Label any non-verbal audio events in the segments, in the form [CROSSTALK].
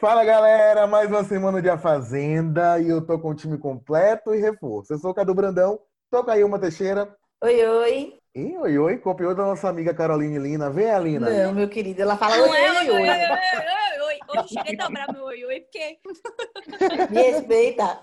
Fala galera, mais uma semana de A Fazenda e eu tô com o time completo e reforço. Eu sou o Cadu Brandão, tô com a Ilma Teixeira. Oi, oi. E oi, oi, copiou da nossa amiga Caroline Lina. Vem, Alina. Não, meu querido, ela fala oi, oi, oi, oi, oi. oi, oi, cheguei a dobrar meu oi, oi, porque Me respeita.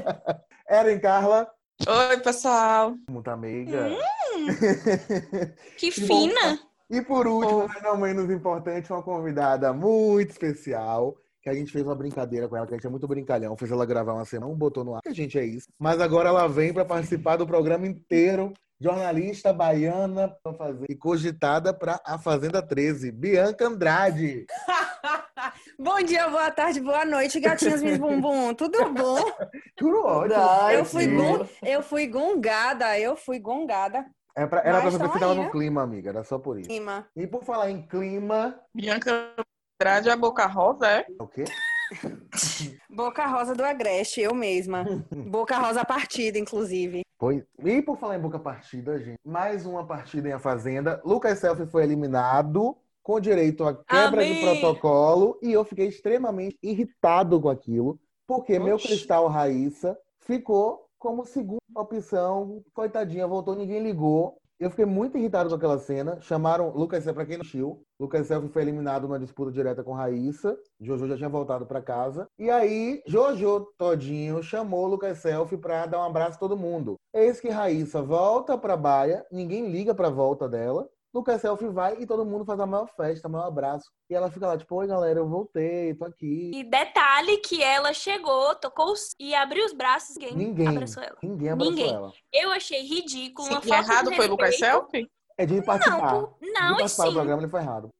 [LAUGHS] Eren Carla. Oi, pessoal. Muito amiga. [LAUGHS] que Que fina. E por último, mas não menos importante, uma convidada muito especial. Que a gente fez uma brincadeira com ela, que a gente é muito brincalhão. Fez ela gravar uma cena, não botou no ar, que a gente é isso. Mas agora ela vem para participar do programa inteiro. Jornalista baiana e cogitada para A Fazenda 13, Bianca Andrade. [LAUGHS] Bom dia, boa tarde, boa noite, gatinhas minhas bumbum. Tudo bom? [LAUGHS] Tudo ótimo. Eu fui, sim. gun, eu fui gungada, eu fui gungada. É pra, era pra saber se tava no né? clima, amiga. Era só por isso. Cima. E por falar em clima. Bianca Andrade, a Boca Rosa, é? O quê? [LAUGHS] Boca Rosa do Agreste, eu mesma. [LAUGHS] Boca Rosa partida, inclusive. Pois. E por falar em boca partida, gente, mais uma partida em A Fazenda. Lucas Selfie foi eliminado com direito à quebra de Amém. protocolo e eu fiquei extremamente irritado com aquilo, porque meu Oxi. cristal Raíssa ficou como segunda opção. Coitadinha, voltou, ninguém ligou. Eu fiquei muito irritado com aquela cena. Chamaram Lucas Selfie, pra quem não assistiu, Lucas Selfie foi eliminado numa disputa direta com Raíssa. Jojo já tinha voltado pra casa. E aí, Jojo Todinho chamou Lucas Selfie pra dar um abraço a todo mundo. Eis que Raíssa volta pra baia, ninguém liga pra volta dela. Lucas Selfie vai e todo mundo faz a maior festa, o maior abraço. E ela fica lá, tipo, oi galera, eu voltei, tô aqui. E detalhe que ela chegou, tocou os- e abriu os braços, ninguém, Ninguém, abraçou ela. ninguém abraçou Ninguém. ela. Eu achei ridículo, uma Se falta errado foi Lucas. Selfie? É de participar. Não, por- de não, e participar do sim. programa, ele foi errado.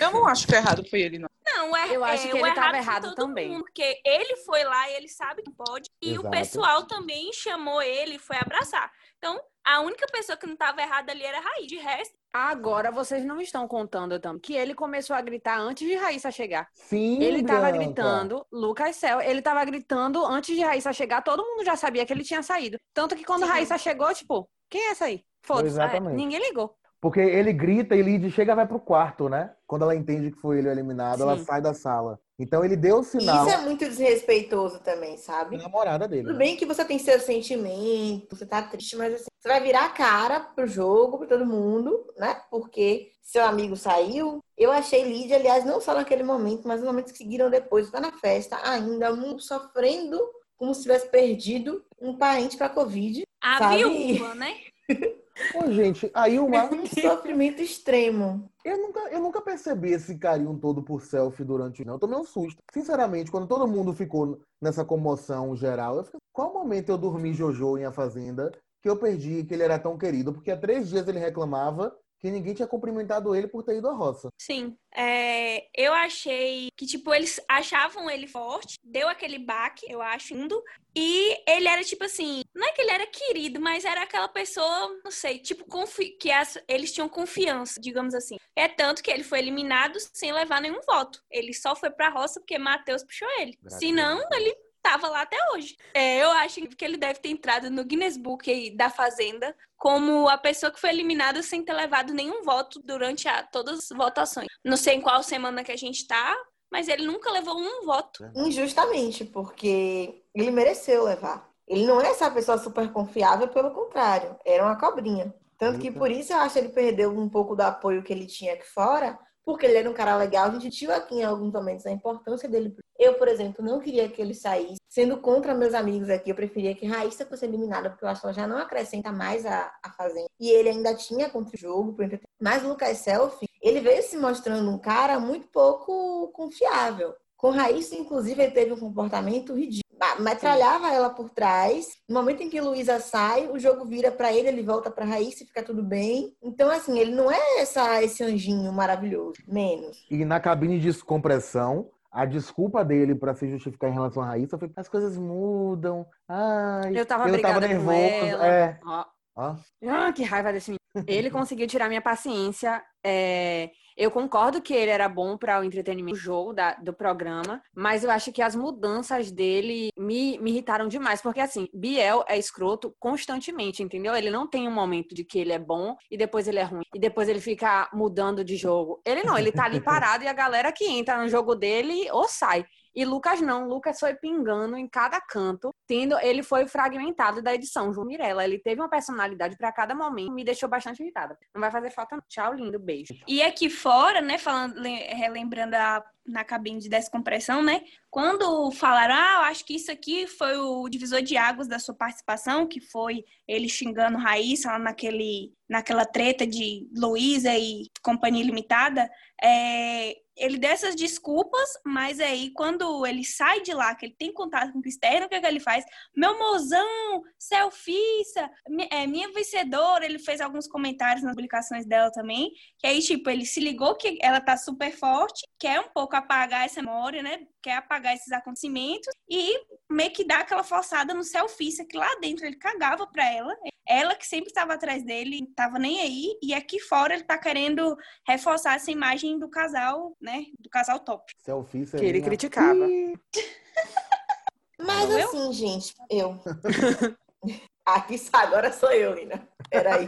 Eu não acho que errado foi ele, não. Não, é, Eu acho é, que ele tava foi errado todo também. mundo, porque ele foi lá e ele sabe que pode. E Exato. o pessoal também chamou ele e foi abraçar. Então, a única pessoa que não tava errada ali era a Raiz. De resto, Agora vocês não estão contando também que ele começou a gritar antes de Raíssa chegar. Sim, Ele tava Bianca. gritando, Lucas Cel, ele tava gritando antes de Raíssa chegar, todo mundo já sabia que ele tinha saído. Tanto que quando Sim. Raíssa chegou, tipo, quem é essa aí? Foda-se. Exatamente. É, ninguém ligou. Porque ele grita e Lid chega e vai pro quarto, né? Quando ela entende que foi ele eliminado, ela Sim. sai da sala. Então ele deu o sinal Isso é muito desrespeitoso também, sabe? namorada dele. Tudo né? bem que você tem seus sentimentos, você tá triste, mas assim, você vai virar a cara pro jogo, pra todo mundo, né? Porque seu amigo saiu. Eu achei Lídia, aliás, não só naquele momento, mas nos momentos que seguiram depois, tá na festa, ainda um sofrendo como se tivesse perdido um parente pra Covid. a Sabe? viúva, né? [LAUGHS] Pô, gente, aí uma. Um sofrimento extremo. Eu nunca, eu nunca percebi esse carinho todo por selfie durante o. Não, eu tomei um susto. Sinceramente, quando todo mundo ficou nessa comoção geral, eu fiquei. Qual momento eu dormi Jojo em A Fazenda que eu perdi que ele era tão querido? Porque há três dias ele reclamava que ninguém tinha cumprimentado ele por ter ido à roça. Sim. É, eu achei que, tipo, eles achavam ele forte, deu aquele baque, eu acho, indo. E ele era, tipo assim, não é que ele era querido, mas era aquela pessoa, não sei, tipo, confi- que as- eles tinham confiança, digamos assim. É tanto que ele foi eliminado sem levar nenhum voto. Ele só foi pra roça porque Matheus puxou ele. Graças Se não, ele tava lá até hoje. É, eu acho que ele deve ter entrado no Guinness Book aí da Fazenda como a pessoa que foi eliminada sem ter levado nenhum voto durante a- todas as votações. Não sei em qual semana que a gente tá, mas ele nunca levou um voto. Injustamente, porque ele mereceu levar. Ele não é essa pessoa super confiável, pelo contrário, era uma cobrinha. Tanto que por isso eu acho que ele perdeu um pouco do apoio que ele tinha aqui fora, porque ele era um cara legal. A gente viu aqui em alguns momentos a importância dele. Eu, por exemplo, não queria que ele saísse. Sendo contra meus amigos aqui, eu preferia que Raíssa fosse eliminada, porque eu acho que ela já não acrescenta mais a, a fazenda. E ele ainda tinha contra o jogo, mas o Lucas Selfie, ele veio se mostrando um cara muito pouco confiável. Com Raíssa, inclusive, ele teve um comportamento ridículo. Metralhava ela por trás. No momento em que Luísa sai, o jogo vira pra ele, ele volta pra Raíssa e fica tudo bem. Então, assim, ele não é essa, esse anjinho maravilhoso. Menos. E na cabine de descompressão, a desculpa dele pra se justificar em relação a Raíssa foi as coisas mudam. Ai, Eu tava eu tava brigada com nervoso. ela. É. Ó. Ó. Ah, que raiva desse menino. Ele conseguiu tirar minha paciência É, eu concordo que ele era bom para o entretenimento do jogo, da, do programa, mas eu acho que as mudanças dele me, me irritaram demais, porque assim, Biel é escroto constantemente, entendeu? Ele não tem um momento de que ele é bom e depois ele é ruim, e depois ele fica mudando de jogo. Ele não, ele tá ali [LAUGHS] parado e a galera que entra no jogo dele ou sai. E Lucas não, Lucas foi pingando em cada canto, tendo ele foi fragmentado da edição. João Mirella, ele teve uma personalidade para cada momento, me deixou bastante irritada. Não vai fazer falta não. Tchau, lindo, beijo. E aqui fora, né, falando, relembrando a, na cabine de descompressão, né? Quando falaram, ah, eu acho que isso aqui foi o divisor de águas da sua participação, que foi ele xingando Raíssa lá naquele, naquela treta de Luísa e Companhia Limitada, é, ele deu essas desculpas, mas aí quando ele sai de lá, que ele tem contato com o externo, o que, é que ele faz? Meu mozão, selfissa, é, minha vencedora, ele fez alguns comentários nas publicações dela também, que aí, tipo, ele se ligou que ela tá super forte, quer um pouco apagar essa memória, né? Quer apagar esses acontecimentos e meio que dá aquela forçada no selfissa, que lá dentro ele cagava pra ela, ela que sempre estava atrás dele, tava nem aí, e aqui fora ele tá querendo reforçar essa imagem do casal, né? Do casal top. Selfie, Que ele criticava. [LAUGHS] Mas Não eu? assim, gente, eu. [LAUGHS] Aqui está, agora sou eu, Lina. Peraí.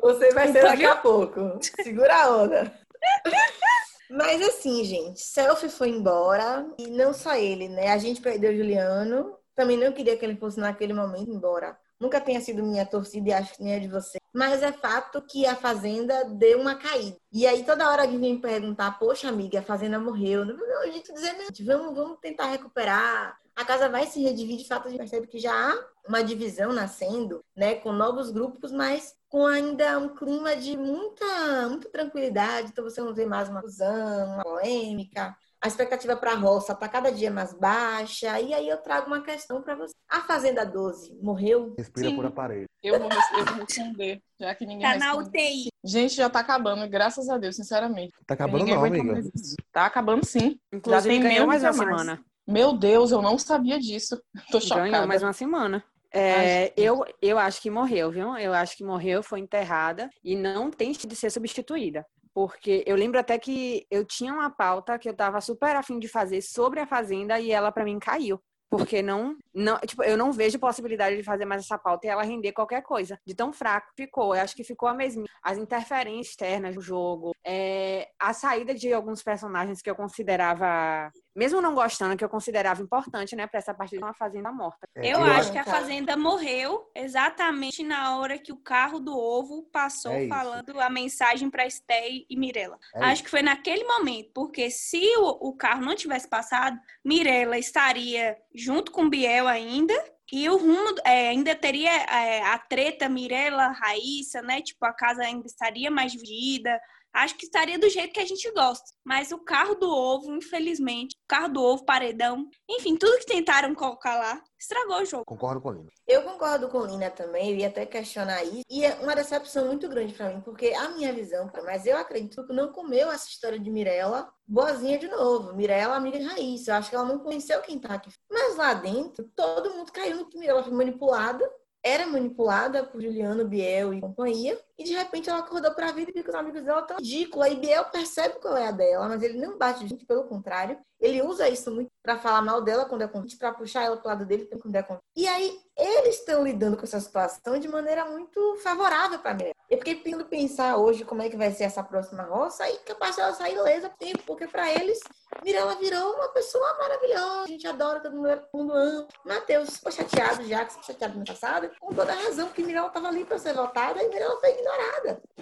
Você vai ser daqui a pouco. Segura a onda. [LAUGHS] Mas assim, gente, Selfie foi embora e não só ele, né? A gente perdeu o Juliano. Também não queria que ele fosse naquele momento embora. Nunca tenha sido minha torcida e acho que nem é de você. Mas é fato que a Fazenda deu uma caída. E aí toda hora alguém vem perguntar, poxa, amiga, a Fazenda morreu. Não, não, a gente dizer, vamos, vamos tentar recuperar. A casa vai se redividir, de fato a gente percebe que já há uma divisão nascendo, né, com novos grupos, mas com ainda um clima de muita, muita tranquilidade. Então você não vê mais uma fusão, uma polêmica. A expectativa para a roça está cada dia mais baixa. E aí eu trago uma questão para você. A Fazenda 12 morreu? Respira Sim. por aparelho. Eu vou, eu vou responder, já que ninguém Tá na. UTI. Gente, já tá acabando, graças a Deus, sinceramente. Tá acabando Ninguém não, amiga. Tá acabando sim. Inclusive, tem ganhou menos mais uma mais. semana. Meu Deus, eu não sabia disso. Tô chocada. Ganhou mais uma semana. É, eu, eu acho que morreu, viu? Eu acho que morreu, foi enterrada e não tem de ser substituída. Porque eu lembro até que eu tinha uma pauta que eu tava super afim de fazer sobre a Fazenda e ela pra mim caiu. Porque não, não, tipo, eu não vejo possibilidade de fazer mais essa pauta e ela render qualquer coisa. De tão fraco ficou. Eu acho que ficou a mesma. As interferências externas do jogo, é, a saída de alguns personagens que eu considerava, mesmo não gostando, que eu considerava importante, né, pra essa partida de uma fazenda morta. É, Eu eu acho que a Fazenda morreu exatamente na hora que o carro do ovo passou É falando a mensagem para Esté e Mirella. É acho isso. que foi naquele momento, porque se o, o carro não tivesse passado, Mirella estaria junto com Biel ainda. E o rumo é, ainda teria é, a treta Mirella, Raíssa, né? Tipo, a casa ainda estaria mais dividida. Acho que estaria do jeito que a gente gosta. Mas o carro do ovo, infelizmente, o carro do ovo, paredão, enfim, tudo que tentaram colocar lá, estragou o jogo. Concordo com o Lino. Eu concordo com Lina também, eu ia até questionar isso. E é uma decepção muito grande pra mim, porque a minha visão, mas eu acredito que não comeu essa história de Mirella boazinha de novo. Mirella, amiga de Raíssa. Eu acho que ela não conheceu quem tá aqui. Mas lá dentro, todo mundo caiu no que Mirella foi manipulada. Era manipulada por Juliano, Biel e companhia. E de repente ela acordou pra vida e viu que os amigos dela tão ridículos. Aí Biel percebe qual é a dela, mas ele não bate de gente, pelo contrário. Ele usa isso muito pra falar mal dela quando é convite, pra puxar ela pro lado dele quando é convite. E aí eles estão lidando com essa situação de maneira muito favorável pra Mirella. Eu fiquei tentando pensar hoje como é que vai ser essa próxima roça e capaz dela sair ilesa tempo, porque pra eles Mirella virou uma pessoa maravilhosa. A gente adora, todo mundo, todo mundo ama. Matheus ficou chateado já, que ficou chateado no passado, com toda a razão, porque Mirella estava ali para ser votada e Mirella foi ignorada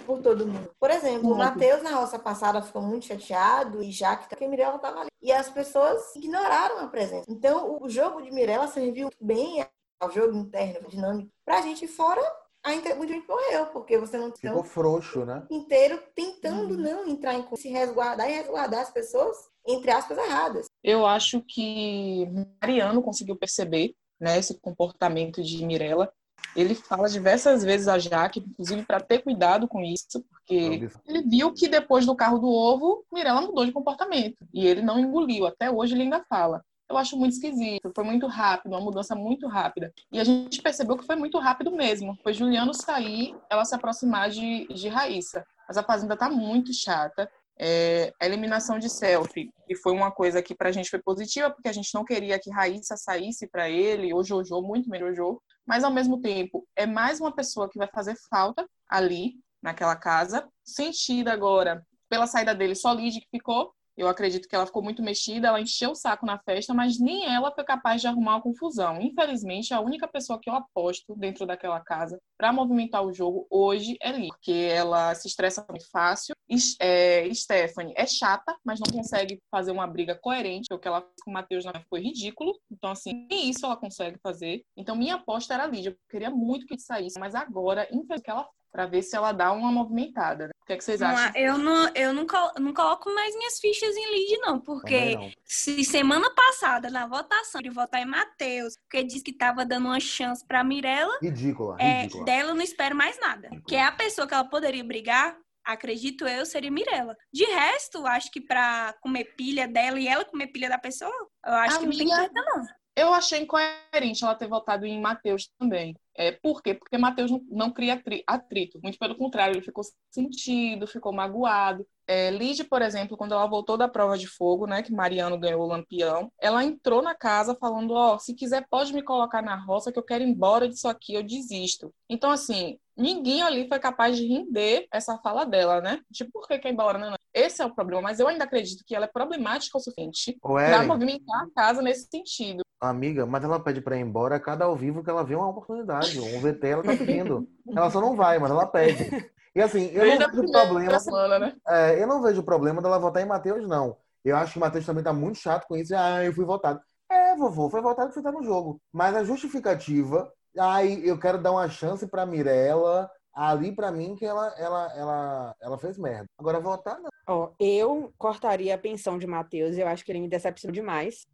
por todo mundo. Por exemplo, o Uhum. Matheus na roça passada ficou muito chateado e já que porque Mirella estava ali. E as pessoas ignoraram a presença. Então, o jogo de Mirella serviu bem ao jogo interno, dinâmico, pra gente fora. A inter... Muita gente morreu, porque você não Ficou frouxo, né? inteiro tentando não entrar em se resguardar e resguardar as pessoas, entre aspas, erradas. Eu acho que Mariano conseguiu perceber né, esse comportamento de Mirella. Ele fala diversas vezes a Jaque, inclusive para ter cuidado com isso, porque ele viu que depois do carro do ovo, Mirella mudou de comportamento e ele não engoliu. Até hoje ele ainda fala. Eu acho muito esquisito, foi muito rápido, uma mudança muito rápida. E a gente percebeu que foi muito rápido mesmo. Foi Juliano sair, ela se aproximar de, de Raíssa. mas a Fazenda tá muito chata. É, a eliminação de selfie, que foi uma coisa que pra gente foi positiva, porque a gente não queria que Raíssa saísse para ele, ou Jojo, muito melhor Jojo, mas ao mesmo tempo é mais uma pessoa que vai fazer falta ali, naquela casa, sentida agora pela saída dele, só Lid que ficou, eu acredito que ela ficou muito mexida, ela encheu o saco na festa, mas nem ela foi capaz de arrumar uma confusão. Infelizmente, a única pessoa que eu aposto dentro daquela casa para movimentar o jogo hoje é Lee, porque ela se estressa muito fácil. É, Stephanie é chata, mas não consegue fazer uma briga coerente. O que ela fez com o Matheus foi ridículo. Então, assim, nem isso ela consegue fazer. Então, minha aposta era a Lídia. Eu queria muito que saísse, mas agora, infelizmente, ela para ver se ela dá uma movimentada. Né? O que, é que vocês acham? Eu não, eu não, não coloco mais minhas fichas em lead, não, porque não. se semana passada, na votação, de votar em Matheus, porque disse que estava dando uma chance para Mirella, ridícula, é, ridícula. dela eu não espero mais nada. Que é a pessoa que ela poderia brigar, acredito eu, seria Mirella. De resto, acho que para comer pilha dela e ela comer pilha da pessoa, eu acho que não tem treta, não. Eu achei incoerente ela ter votado em Matheus também. É, por quê? Porque Matheus não, não cria atrito. Muito pelo contrário, ele ficou sentido, ficou magoado. É, Lide, por exemplo, quando ela voltou da prova de fogo, né, que Mariano ganhou o lampião, ela entrou na casa falando: Ó, oh, se quiser pode me colocar na roça, que eu quero ir embora disso aqui, eu desisto. Então, assim, ninguém ali foi capaz de render essa fala dela, né? De por que quer ir embora, né? Esse é o problema, mas eu ainda acredito que ela é problemática o suficiente para movimentar a casa nesse sentido. Amiga, mas ela pede para ir embora a cada ao vivo que ela vê uma oportunidade. Um VT ela tá pedindo. ela só não vai, mas ela pede. E assim, eu não vejo problema. Semana, né? é, eu não vejo problema dela votar em Matheus, não. Eu acho que o Matheus também tá muito chato com isso. Ah, eu fui votado. É, vovô, foi votado que você tá no jogo. Mas a justificativa, aí eu quero dar uma chance pra Mirella ali para mim que ela, ela, ela, ela fez merda. Agora votar não. Ó, eu cortaria a pensão de Matheus, eu acho que ele me decepcionou demais.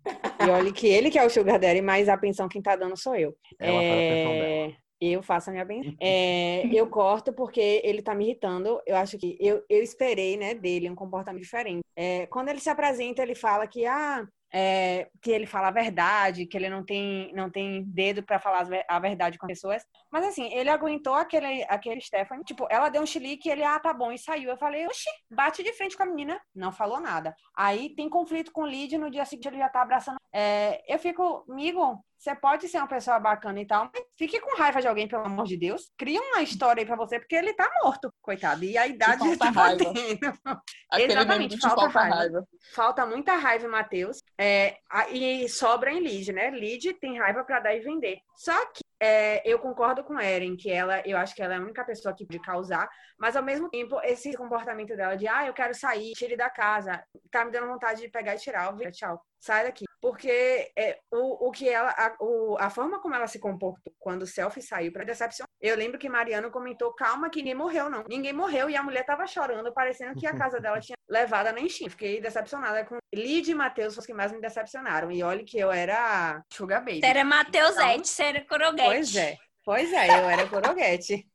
e olha que ele que é o sugar daddy, mas a pensão quem tá dando sou eu. Ela é... Eu faço a minha bem. É, eu corto porque ele tá me irritando. Eu acho que eu, eu esperei, né, dele um comportamento diferente. É, quando ele se apresenta, ele fala que, ah, é, que ele fala a verdade, que ele não tem, não tem dedo para falar a verdade com as pessoas. Mas assim, ele aguentou aquele, aquele Stephanie. Tipo, ela deu um chilique e ele, ah, tá bom, e saiu. Eu falei, oxi, bate de frente com a menina. Não falou nada. Aí tem conflito com o Lid, no dia seguinte ele já tá abraçando. É, eu fico, amigo, você pode ser uma pessoa bacana e tal, mas fique com raiva de alguém, pelo amor de Deus. Cria uma história aí pra você, porque ele tá morto, coitado. E a idade já tá raiva. [LAUGHS] Exatamente, falta, falta raiva. raiva. Falta muita raiva, Matheus. É, e sobra em Lid, né? Lid tem raiva para dar e vender. Só que é, eu concordo com Eren, que ela, eu acho que ela é a única pessoa que pode causar, mas ao mesmo tempo, esse comportamento dela de, ah, eu quero sair, tire da casa, tá me dando vontade de pegar e tirar, tchau, sai daqui. Porque é, o, o que ela, a, o, a forma como ela se comportou quando o selfie saiu para decepção, eu lembro que Mariano comentou, calma que ninguém morreu, não. Ninguém morreu e a mulher tava chorando, parecendo que a casa dela tinha levado a nem Fiquei decepcionada com Lid e Matheus, os que mais me decepcionaram. E olha que eu era Sugar Baby. Era Matheus então, você era Coroguete. Pois é, pois é, eu era Coroguete.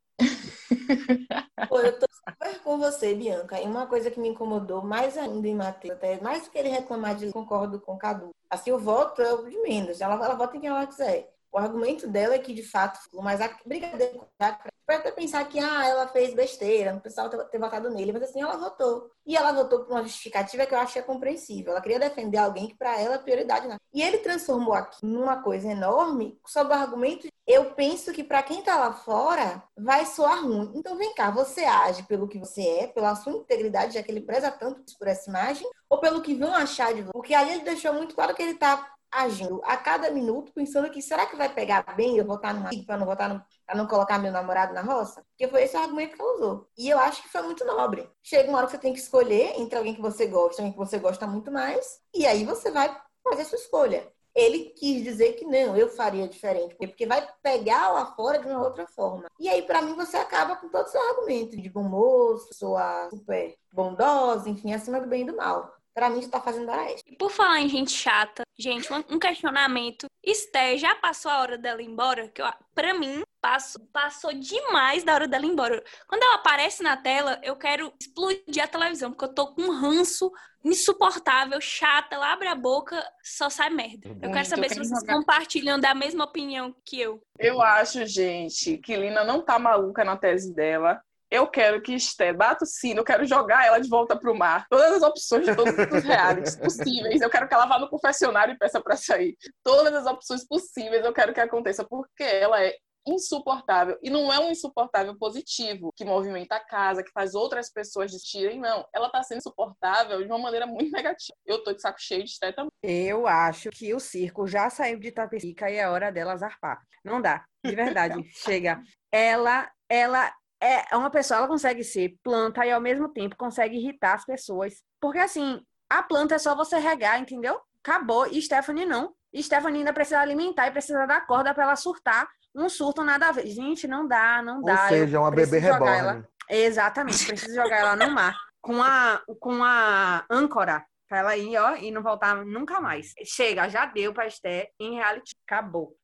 Pô, eu tô super com você, Bianca. E uma coisa que me incomodou mais ainda em Matheus, até mais que ele reclamar de concordo com o Cadu. Assim, o voto o de menos. Ela, ela vota em quem ela quiser. O argumento dela é que, de fato, mas a brigadeira pode até pensar que ah, ela fez besteira, não precisava ter, ter, votado nele, mas assim, ela votou. E ela votou por uma justificativa que eu achei compreensível. Ela queria defender alguém que para ela é prioridade. Não. E ele transformou aqui numa coisa enorme sob o argumento eu penso que para quem está lá fora vai soar ruim. Então vem cá, você age pelo que você é, pela sua integridade, já que ele preza tanto por essa imagem, ou pelo que vão achar de você? Porque ali ele deixou muito claro que ele está agindo a cada minuto, pensando que será que vai pegar bem eu votar numa para não votar no, para não colocar meu namorado na roça? Porque foi esse o argumento que ela usou. E eu acho que foi muito nobre. Chega uma hora que você tem que escolher entre alguém que você gosta, alguém que você gosta muito mais, e aí você vai fazer a sua escolha. Ele quis dizer que não, eu faria diferente, porque vai pegar lá fora de uma outra forma. E aí, para mim, você acaba com todos os argumentos de bom moço, pessoa super bondosa, enfim, acima do bem e do mal. Pra mim, está fazendo hora extra. E por falar em gente chata, gente, um questionamento. Esté, já passou a hora dela ir embora? Que eu, pra mim, passou, passou demais da hora dela ir embora. Quando ela aparece na tela, eu quero explodir a televisão, porque eu tô com um ranço insuportável, chata. Ela abre a boca, só sai merda. Eu quero saber eu se vocês jogar... compartilham da mesma opinião que eu. Eu acho, gente, que Lina não tá maluca na tese dela eu quero que Esté bata o sino, eu quero jogar ela de volta pro mar. Todas as opções de todos os realities possíveis. Eu quero que ela vá no confessionário e peça para sair. Todas as opções possíveis eu quero que aconteça, porque ela é insuportável. E não é um insuportável positivo, que movimenta a casa, que faz outras pessoas desistirem, não. Ela tá sendo insuportável de uma maneira muito negativa. Eu tô de saco cheio de Esté também. Eu acho que o circo já saiu de Tapecica e é hora dela zarpar. Não dá, de verdade. [LAUGHS] Chega. Ela, ela é uma pessoa, ela consegue ser planta e ao mesmo tempo consegue irritar as pessoas. Porque assim, a planta é só você regar, entendeu? Acabou. E Stephanie não. E Stephanie ainda precisa alimentar e precisa dar corda para ela surtar um surto nada a ver. Gente, não dá, não dá. Ou seja, uma bebê reborn. Ela... Exatamente, preciso jogar ela no mar. Com a, com a âncora, pra ela ir, ó, e não voltar nunca mais. Chega, já deu pra Esté em reality. Acabou.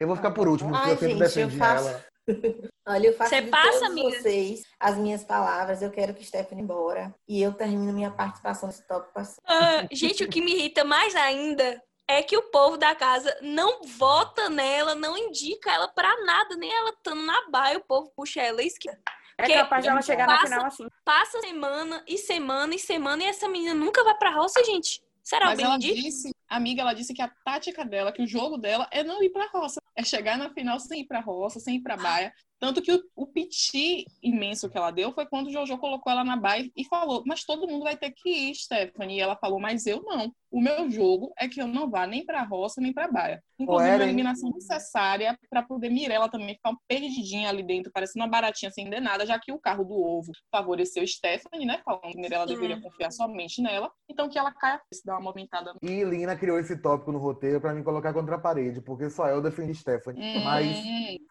Eu vou ficar por último, porque Ai, eu sempre gente, defendi eu faço... ela. [LAUGHS] Olha, eu faço Você de passa, todos amiga? vocês as minhas palavras. Eu quero que Stephanie embora. E eu termino minha participação nesse tópico assim. Ah, gente, o que me irrita mais ainda é que o povo da casa não vota nela, não indica ela pra nada, nem ela estando na baia, o povo puxa ela esquerda. É capaz de ela chegar passa, na final assim. Passa semana e semana e semana e essa menina nunca vai pra roça, gente. Será Mas ela disse, amiga, ela disse que a tática dela, que o jogo dela é não ir pra roça. É chegar na final sem ir pra roça, sem ir pra baia. Tanto que o, o piti imenso que ela deu foi quando o Jojo colocou ela na baia e falou: Mas todo mundo vai ter que ir, Stephanie. E ela falou: Mas eu não. O meu jogo é que eu não vá nem pra roça nem pra baia. Inclusive, uma eliminação necessária para poder Mirella também ficar perdidinha ali dentro, parecendo uma baratinha sem nada, já que o carro do ovo favoreceu Stephanie, né? Falando que Mirella deveria confiar somente nela. Então que ela caia, se dá uma movimentada. E Lina criou esse tópico no roteiro para me colocar contra a parede, porque só eu defendi Stephanie. Hum, Mas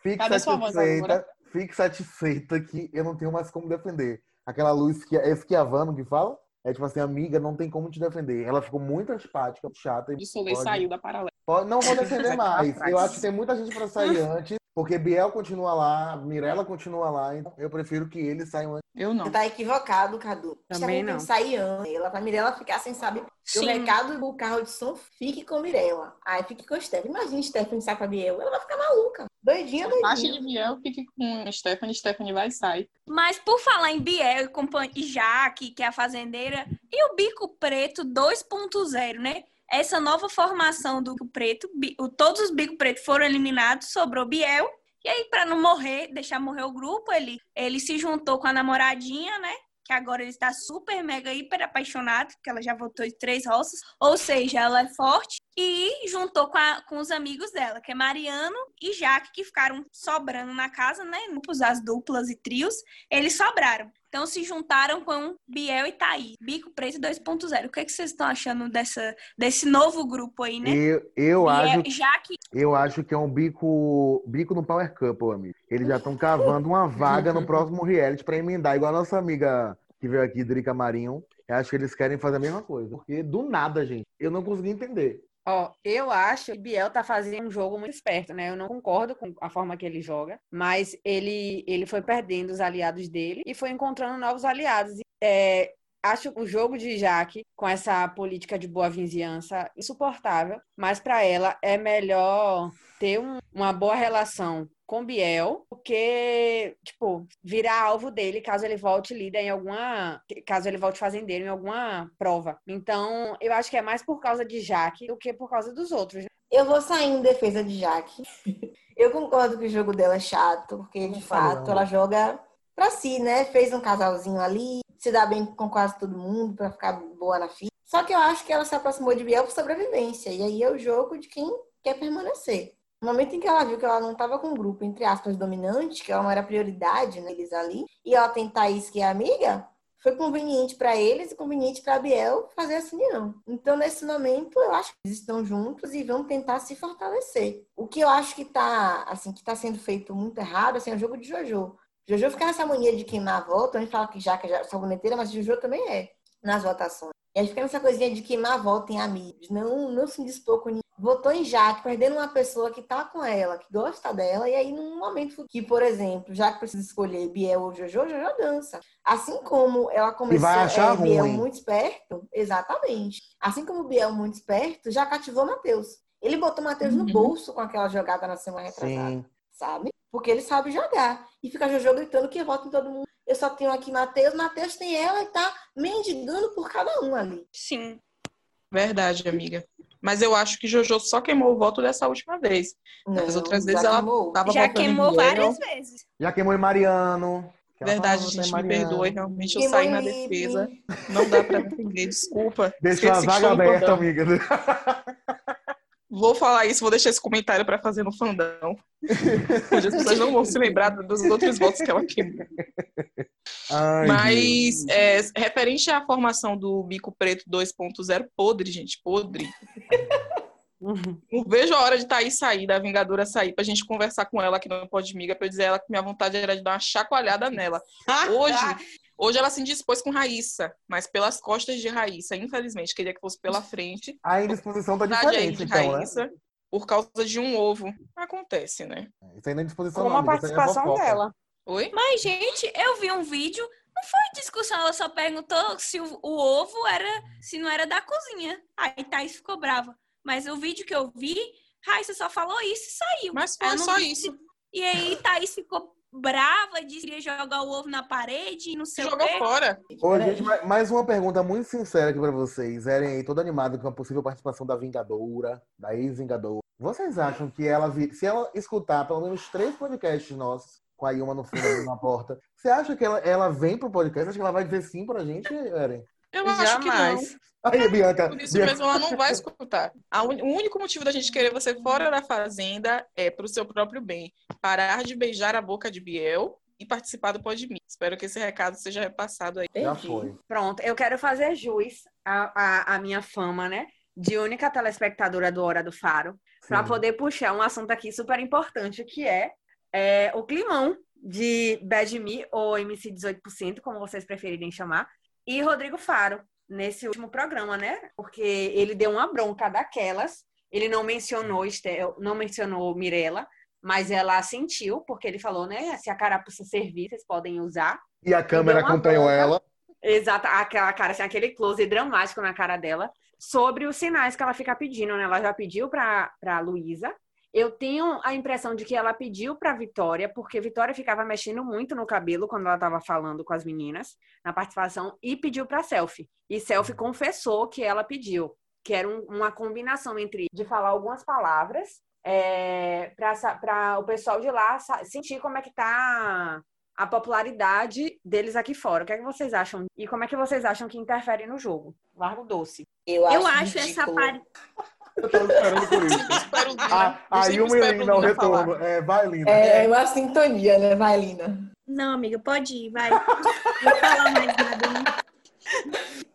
fique satisfeita fique satisfeita que eu não tenho mais como defender. Aquela luz que é esquiavando que fala? É tipo assim, amiga, não tem como te defender. Ela ficou muito antipática, chata. O Soleil pode... saiu da paralela. Pode... Não vou defender [LAUGHS] mais. Eu acho que tem muita gente para sair [LAUGHS] antes, porque Biel continua lá, Mirella continua lá, então eu prefiro que eles saiam antes. Eu não. Você tá equivocado, Cadu. Também não. Tem que sair antes. Ela, pra Mirella ficar sem saber. O recado do carro de som, fique com Mirella. Aí fique com Stephanie. Imagina Stephanie sai com a Biel. Ela vai ficar maluca. Doidinha, doidinha. Acho de Biel, fique com Stephanie. Stephanie vai sair. Mas por falar em Biel e Jaque, que é a fazendeira, e o Bico Preto 2.0, né? Essa nova formação do Preto, todos os Bico Preto foram eliminados, sobrou Biel. E aí, para não morrer, deixar morrer o grupo, ele, ele se juntou com a namoradinha, né? que agora ele está super, mega, hiper apaixonado, porque ela já voltou de três roças, ou seja, ela é forte, e juntou com, a, com os amigos dela, que é Mariano e Jaque, que ficaram sobrando na casa, né? Grupos, as duplas e trios, eles sobraram. Então se juntaram com Biel e Thaís. Bico Preto 2.0. O que, é que vocês estão achando dessa, desse novo grupo aí, né? Eu, eu acho, Jaque... eu acho que é um bico, bico no Power Couple, amigo. Eles já estão cavando uma vaga no próximo reality para emendar, igual a nossa amiga que veio aqui, Drica Marinho. Eu acho que eles querem fazer a mesma coisa. Porque do nada, gente, eu não consegui entender. Ó, eu acho que Biel tá fazendo um jogo muito esperto, né? Eu não concordo com a forma que ele joga, mas ele, ele foi perdendo os aliados dele e foi encontrando novos aliados. É, acho o jogo de Jaque com essa política de boa vizinhança insuportável, mas para ela é melhor ter um, uma boa relação com Biel, porque, tipo, virar alvo dele caso ele volte líder em alguma. caso ele volte fazendeiro em alguma prova. Então, eu acho que é mais por causa de Jaque do que por causa dos outros. Né? Eu vou sair em defesa de Jaque. Eu concordo que o jogo dela é chato, porque de fato ela joga pra si, né? Fez um casalzinho ali, se dá bem com quase todo mundo pra ficar boa na fila. Só que eu acho que ela se aproximou de Biel por sobrevivência. E aí é o jogo de quem quer permanecer. No momento em que ela viu que ela não estava com um grupo, entre aspas, dominante, que ela não era prioridade neles né, ali, e ela tem Thaís, que é amiga, foi conveniente para eles e conveniente para Biel fazer essa união. Então, nesse momento, eu acho que eles estão juntos e vão tentar se fortalecer. O que eu acho que está assim, que tá sendo feito muito errado, assim, é o jogo de Jojo. Jojo fica nessa mania de queimar a volta, a gente fala que já que é saboneteira, mas Jojo também é nas votações. E a gente fica nessa coisinha de queimar a volta em amigos, não, não se dispor com votou em Jaque, perdendo uma pessoa que tá com ela, que gosta dela, e aí num momento que, por exemplo, Jaque precisa escolher Biel ou Jojo, Jojo dança. Assim como ela começou a achar é, Biel muito esperto, exatamente. Assim como Biel muito esperto, já cativou Matheus. Ele botou Matheus uhum. no bolso com aquela jogada na semana retrasada, Sim. sabe? Porque ele sabe jogar. E fica Jojo gritando que vota em todo mundo. Eu só tenho aqui Matheus, Matheus tem ela e tá mendigando por cada um ali. Sim. Verdade, amiga. Mas eu acho que Jojo só queimou o voto dessa última vez. Não, As outras vezes ela queimou. tava Já queimou várias vezes. Já queimou em Mariano. Verdade, gente, me Mariano. perdoe. Realmente eu saí na defesa. Não dá pra defender, desculpa. Deixou a vaga aberta, amiga. [LAUGHS] Vou falar isso, vou deixar esse comentário pra fazer no fandão. Hoje as pessoas não vão se lembrar dos outros votos que ela queimou. Ai, Mas, é, referente à formação do Bico Preto 2.0, podre, gente, podre. Não vejo a hora de Thaís sair, da Vingadora sair, pra gente conversar com ela aqui no Podmiga, pra eu dizer a ela que minha vontade era de dar uma chacoalhada nela. [LAUGHS] Hoje, hoje ela se indispôs com Raíssa, mas pelas costas de Raíssa, infelizmente. Queria que fosse pela frente. A indisposição tá diferente, de então, né? Raíssa, por causa de um ovo. Acontece, né? Isso aí não é indisposição, Com não, a isso é participação fofoca. dela. Oi? Mas, gente, eu vi um vídeo, não foi discussão, ela só perguntou se o, o ovo era, se não era da cozinha. Aí Thaís ficou brava. Mas o vídeo que eu vi, Raíssa só falou isso e saiu. Mas foi só vi isso. E aí Thaís ficou brava, disse que ia jogar o ovo na parede e não sei o Jogou quê. fora. Ô, gente, ma- mais uma pergunta muito sincera aqui pra vocês. Eren aí, todo animado com a possível participação da Vingadora, da ex-Vingadora. Vocês acham que ela, se ela escutar pelo menos três podcasts nossos, com a Ilma no fundo na porta, você acha que ela, ela vem pro podcast? Acha que ela vai dizer sim pra gente, Eren? Eu acho que não. Jamais. Aí, Bianca. Por isso Bianca- mesmo ela não vai escutar. A un- O único motivo da gente querer você fora da fazenda é pro seu próprio bem. Parar de beijar a boca de Biel e participar do Podme. Espero que esse recado seja repassado aí. Já foi. Pronto, eu quero fazer jus à, à, à minha fama, né? De única telespectadora do Hora do Faro, para poder puxar um assunto aqui super importante, que é, é, o climão de Bad Me, ou MC 18%, como vocês preferirem chamar, e Rodrigo Faro, nesse último programa, né? Porque ele deu uma bronca daquelas, ele não mencionou Estel, não mencionou Mirella, mas ela sentiu, porque ele falou, né? Se a carapuça servir, vocês podem usar. E a câmera acompanhou bronca. ela. Exato, aquela cara, assim, aquele close dramático na cara dela, sobre os sinais que ela fica pedindo, né? Ela já pediu pra, pra Luísa. Eu tenho a impressão de que ela pediu pra Vitória, porque Vitória ficava mexendo muito no cabelo quando ela tava falando com as meninas na participação, e pediu pra Selfie. E Selfie confessou que ela pediu, que era um- uma combinação entre de falar algumas palavras é, para o pessoal de lá sentir como é que tá a popularidade deles aqui fora. O que é que vocês acham? E como é que vocês acham que interfere no jogo? Largo doce. Eu acho, Eu acho essa parte. Eu tô esperando por isso. [LAUGHS] Espero o Lina. A, Eu a sempre Ilma e Lina, o falar. retorno. É, vai, Lina. É uma sintonia, né, vai, Lina? Não, amiga, pode ir, vai. Não falar mais nada.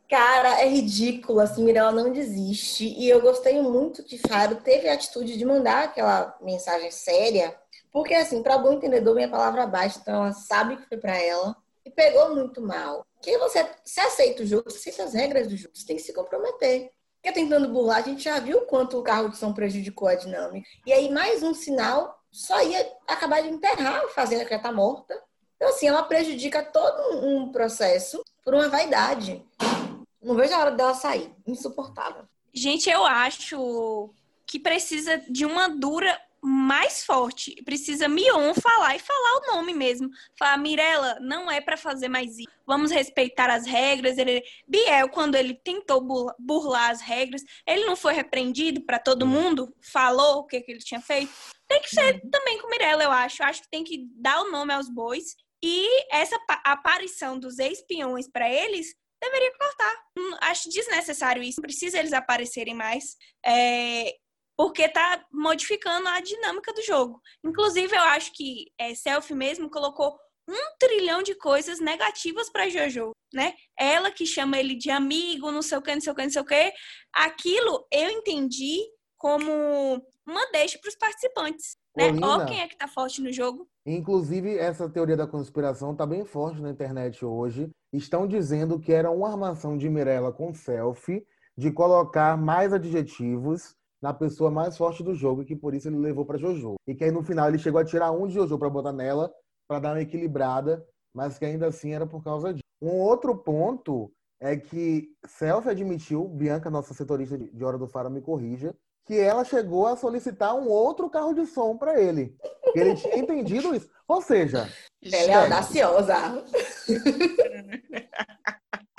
Cara, é ridículo, assim, Mirella não desiste. E eu gostei muito que Faro teve a atitude de mandar aquela mensagem séria, porque, assim, para bom entendedor, minha palavra baixa, então ela sabe que foi para ela e pegou muito mal. Que você se aceita o jogo, você aceita as regras do jogo, você tem que se comprometer. Porque tentando burlar, a gente já viu quanto o carro de som prejudicou a dinâmica. E aí, mais um sinal só ia acabar de enterrar a fazenda que já tá morta. Então, assim, ela prejudica todo um processo por uma vaidade. Não vejo a hora dela sair. Insuportável. Gente, eu acho que precisa de uma dura mais forte. Precisa Mion falar e falar o nome mesmo. Falar, Mirella, não é pra fazer mais isso. Vamos respeitar as regras. Ele... Biel, quando ele tentou bur- burlar as regras, ele não foi repreendido pra todo mundo? Falou o que, que ele tinha feito? Tem que ser também com Mirella, eu acho. Acho que tem que dar o nome aos bois. E essa pa- aparição dos espiões pra eles deveria cortar. Hum, Acho desnecessário isso. Não precisa eles aparecerem mais. É, porque tá modificando a dinâmica do jogo. Inclusive, eu acho que é, Selfie mesmo colocou um trilhão de coisas negativas para Jojo, né? Ela que chama ele de amigo, não sei o que, não sei o que, não sei o que. Aquilo eu entendi como uma deixa para os participantes, né? Ó quem é que tá forte no jogo. Inclusive, essa teoria da conspiração tá bem forte na internet hoje. Estão dizendo que era uma armação de Mirella com selfie de colocar mais adjetivos na pessoa mais forte do jogo e que por isso ele levou pra Jojo. E que aí no final ele chegou a tirar um de Jojo pra botar nela pra dar uma equilibrada, mas que ainda assim era por causa disso. Um outro ponto é que Selfie admitiu, Bianca, nossa setorista de de Hora do Faro, me corrija, que ela chegou a solicitar um outro carro de som para ele. Ele tinha entendido isso. Ou seja, ela é audaciosa. [LAUGHS]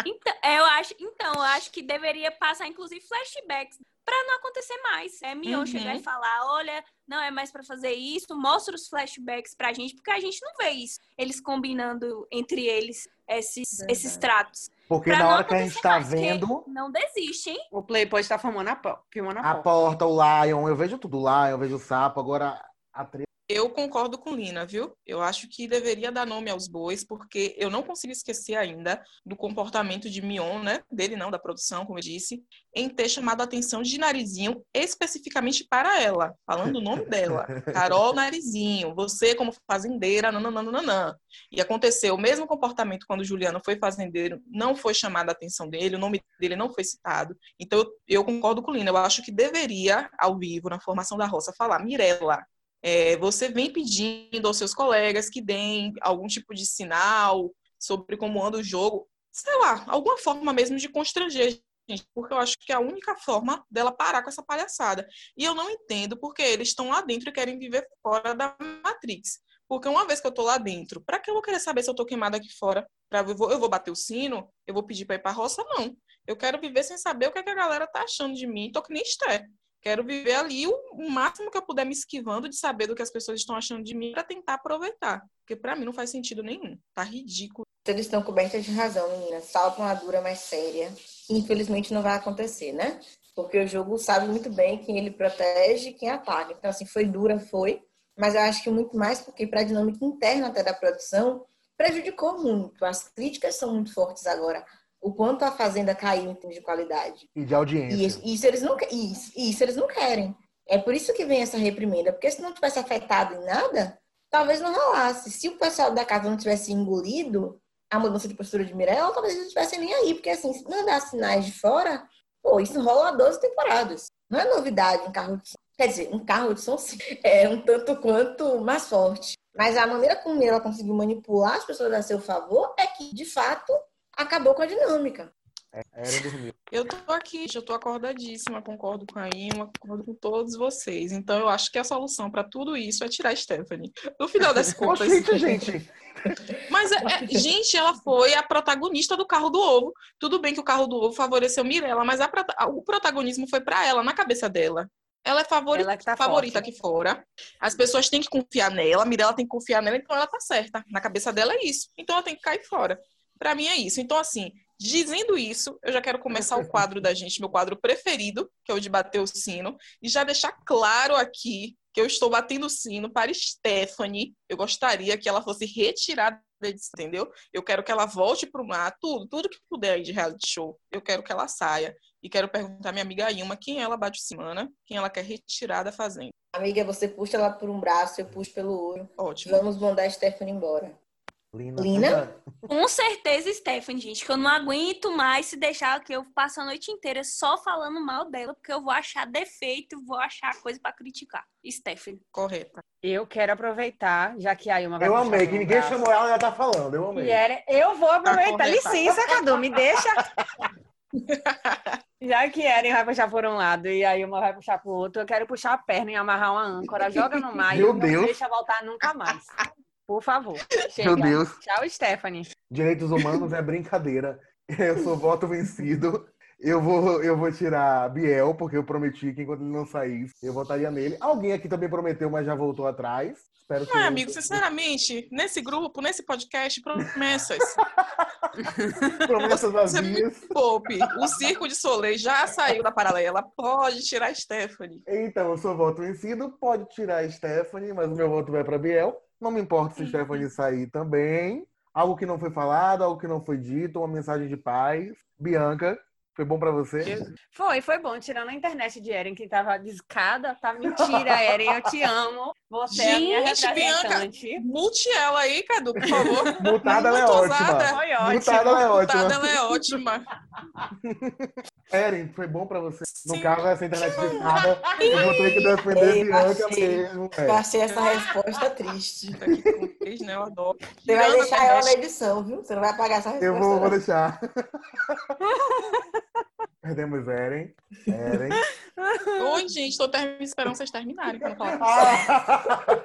Então, eu acho, então, eu acho que deveria passar, inclusive, flashbacks para não acontecer mais. É Mion uhum. chegar e falar, olha, não é mais para fazer isso, mostra os flashbacks pra gente, porque a gente não vê isso. Eles combinando entre eles esses, esses tratos. Porque pra na hora que a gente tá vendo. Não desiste, hein? O Play pode estar filmando a, filmando a, a porta. o Lion, eu vejo tudo, o Lion, eu vejo o sapo, agora a eu concordo com Lina, viu? Eu acho que deveria dar nome aos bois, porque eu não consigo esquecer ainda do comportamento de Mion, né? Dele não, da produção, como eu disse, em ter chamado a atenção de Narizinho especificamente para ela, falando o nome dela. [LAUGHS] Carol Narizinho, você como fazendeira, nananana. E aconteceu o mesmo comportamento quando Juliano foi fazendeiro, não foi chamada a atenção dele, o nome dele não foi citado. Então eu, eu concordo com Lina, eu acho que deveria, ao vivo, na formação da roça, falar Mirella, é, você vem pedindo aos seus colegas que deem algum tipo de sinal sobre como anda o jogo, sei lá, alguma forma mesmo de constranger porque eu acho que é a única forma dela parar com essa palhaçada. E eu não entendo porque eles estão lá dentro e querem viver fora da Matrix. Porque uma vez que eu tô lá dentro, para que eu vou querer saber se eu tô queimada aqui fora? Pra, eu, vou, eu vou bater o sino? Eu vou pedir pra ir pra roça? Não. Eu quero viver sem saber o que, é que a galera tá achando de mim. Tô que nem. Quero viver ali o, máximo que eu puder me esquivando de saber do que as pessoas estão achando de mim para tentar aproveitar. Porque para mim não faz sentido nenhum. Tá ridículo. Eles estão cobertas de razão, meninas. Salta uma dura mais séria. Infelizmente não vai acontecer, né? Porque o jogo sabe muito bem quem ele protege e quem ataca. Então, assim, foi dura, foi. Mas eu acho que muito mais porque para a dinâmica interna até da produção prejudicou muito. As críticas são muito fortes agora o quanto a Fazenda caiu em termos de qualidade. E de audiência. E isso, eles não, isso, isso eles não querem. É por isso que vem essa reprimenda, porque se não tivesse afetado em nada, talvez não rolasse. Se o pessoal da casa não tivesse engolido a mudança de postura de Mirella, talvez eles não estivessem nem aí, porque assim, se não dá sinais de fora, pô, isso rola há 12 temporadas. Não é novidade um carro de som. Quer dizer, um carro de som [LAUGHS] sim, é um tanto quanto mais forte. Mas a maneira como ela conseguiu manipular as pessoas a seu favor é que, de fato, acabou com a dinâmica. É, era dormir. Eu tô aqui, eu tô acordadíssima, concordo com a Ima, concordo com todos vocês. Então eu acho que a solução para tudo isso é tirar a Stephanie. No final das [LAUGHS] contas. gente, gente. Mas, é, é, gente, ela foi a protagonista do carro do ovo. Tudo bem que o carro do ovo favoreceu Mirella, mas a, o protagonismo foi para ela, na cabeça dela. Ela é favorita, ela tá favorita aqui fora. As pessoas têm que confiar nela, a Mirella tem que confiar nela, então ela tá certa. Na cabeça dela é isso. Então ela tem que cair fora. Para mim é isso. Então, assim, dizendo isso, eu já quero começar o quadro da gente, meu quadro preferido, que é o de bater o sino, e já deixar claro aqui que eu estou batendo o sino para Stephanie. Eu gostaria que ela fosse retirada disso, entendeu? Eu quero que ela volte para o mar, tudo, tudo que puder aí de reality show. Eu quero que ela saia. E quero perguntar à minha amiga Ilma quem ela bate semana, quem ela quer retirar da fazenda. Amiga, você puxa ela por um braço, eu puxo pelo olho. Ótimo. Vamos mandar a Stephanie embora. Lina? Lina? Com certeza, Stephanie, gente, que eu não aguento mais se deixar que eu passe a noite inteira só falando mal dela, porque eu vou achar defeito, vou achar coisa para criticar. Stephanie. Correta. Eu quero aproveitar, já que a Ilma vai Eu amei, que ninguém braço. chamou ela, ela tá falando. Eu amei. Era, eu vou aproveitar. Tá Licença, Cadu, me deixa. [LAUGHS] Já que Eren vai puxar por um lado e a Ilma vai puxar pro outro, eu quero puxar a perna e amarrar uma âncora, joga no mar Meu e não Deus. deixa voltar nunca mais. Por favor. Chega. Meu Deus. Tchau, Stephanie. Direitos humanos é brincadeira. Eu sou voto vencido. Eu vou, eu vou tirar Biel, porque eu prometi que enquanto ele não saísse, eu votaria nele. Alguém aqui também prometeu, mas já voltou atrás. Espero que. Ah, eu... amigo, sinceramente, nesse grupo, nesse podcast, promessas. [LAUGHS] promessas vazias. Poupe. O Circo de Soleil já saiu da paralela. Pode tirar a Stephanie. Então, eu sou voto vencido, pode tirar a Stephanie, mas o meu voto vai para Biel. Não me importa se Stephanie sair também. Algo que não foi falado, algo que não foi dito, uma mensagem de paz. Bianca, foi bom para você? Foi, foi bom. Tirando a internet de Eren, que tava discada, tá mentira, Eren, eu te amo. Você Gente, é a minha representante. Bianca, mute ela aí, Cadu, por favor. [LAUGHS] Mutada ela é ótima. Foi ótima. Mutada ela é ótima. Mutada ela é ótima. Eren, foi bom pra você. Sim. No caso, essa internet discada, eu vou ter que defender Ei, Bianca mesmo. É. Eu achei essa resposta triste. Né? Eu adoro. Você vai deixar ela na edição, viu? Você não vai pagar essa resposta. Eu vou, vou deixar. [LAUGHS] Perdemos Eren. Eren. Oi, gente, tô ter... esperando vocês terminarem não falar.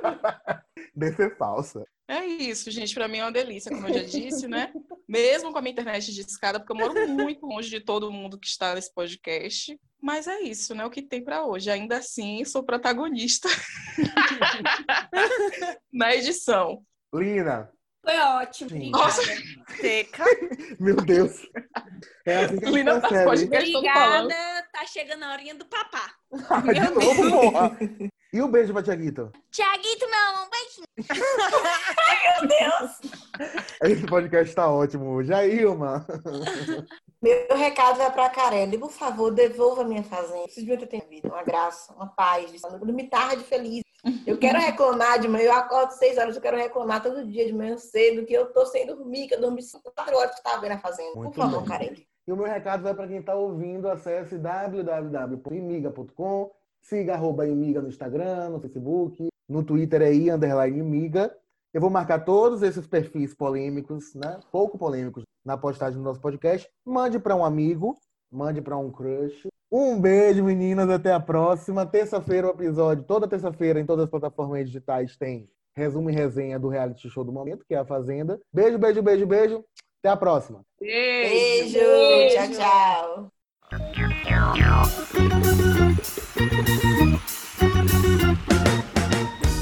[LAUGHS] Descer falsa. É isso, gente. Pra mim é uma delícia, como eu já disse, né? Mesmo com a minha internet de escada, porque eu moro muito longe de todo mundo que está nesse podcast. Mas é isso, né? O que tem para hoje. Ainda assim, sou protagonista [LAUGHS] na edição. Lina. Foi ótimo. Nossa. Seca. [LAUGHS] Meu Deus. É assim que Lina tá. Obrigada. Tá chegando a horinha do papá. De novo, porra. E o beijo pra Tiaguito? Tiaguito, meu amor, um beijinho. [LAUGHS] Esse podcast tá ótimo hoje. Aí, Ilma. Meu recado vai pra Carelli. Por favor, devolva a minha fazenda. Vocês eu tenho vida, uma graça, uma paz. Não me tarde feliz. Eu quero reclamar de manhã, eu acordo seis horas, eu quero reclamar todo dia de manhã cedo que eu tô sem dormir, que eu dormi quatro horas que eu tava vendo a fazenda. Muito Por favor. Carelli. E o meu recado vai para quem está ouvindo. Acesse www.imiga.com. Siga arroba Imiga no Instagram, no Facebook. No Twitter é i underline Imiga. Eu vou marcar todos esses perfis polêmicos, né? Pouco polêmicos, na postagem do nosso podcast. Mande para um amigo, mande para um crush. Um beijo, meninas. Até a próxima. Terça-feira, o episódio. Toda terça-feira, em todas as plataformas digitais, tem resumo e resenha do reality show do momento, que é a Fazenda. Beijo, beijo, beijo, beijo. Até a próxima. Beijo. Beijo. Tchau, tchau.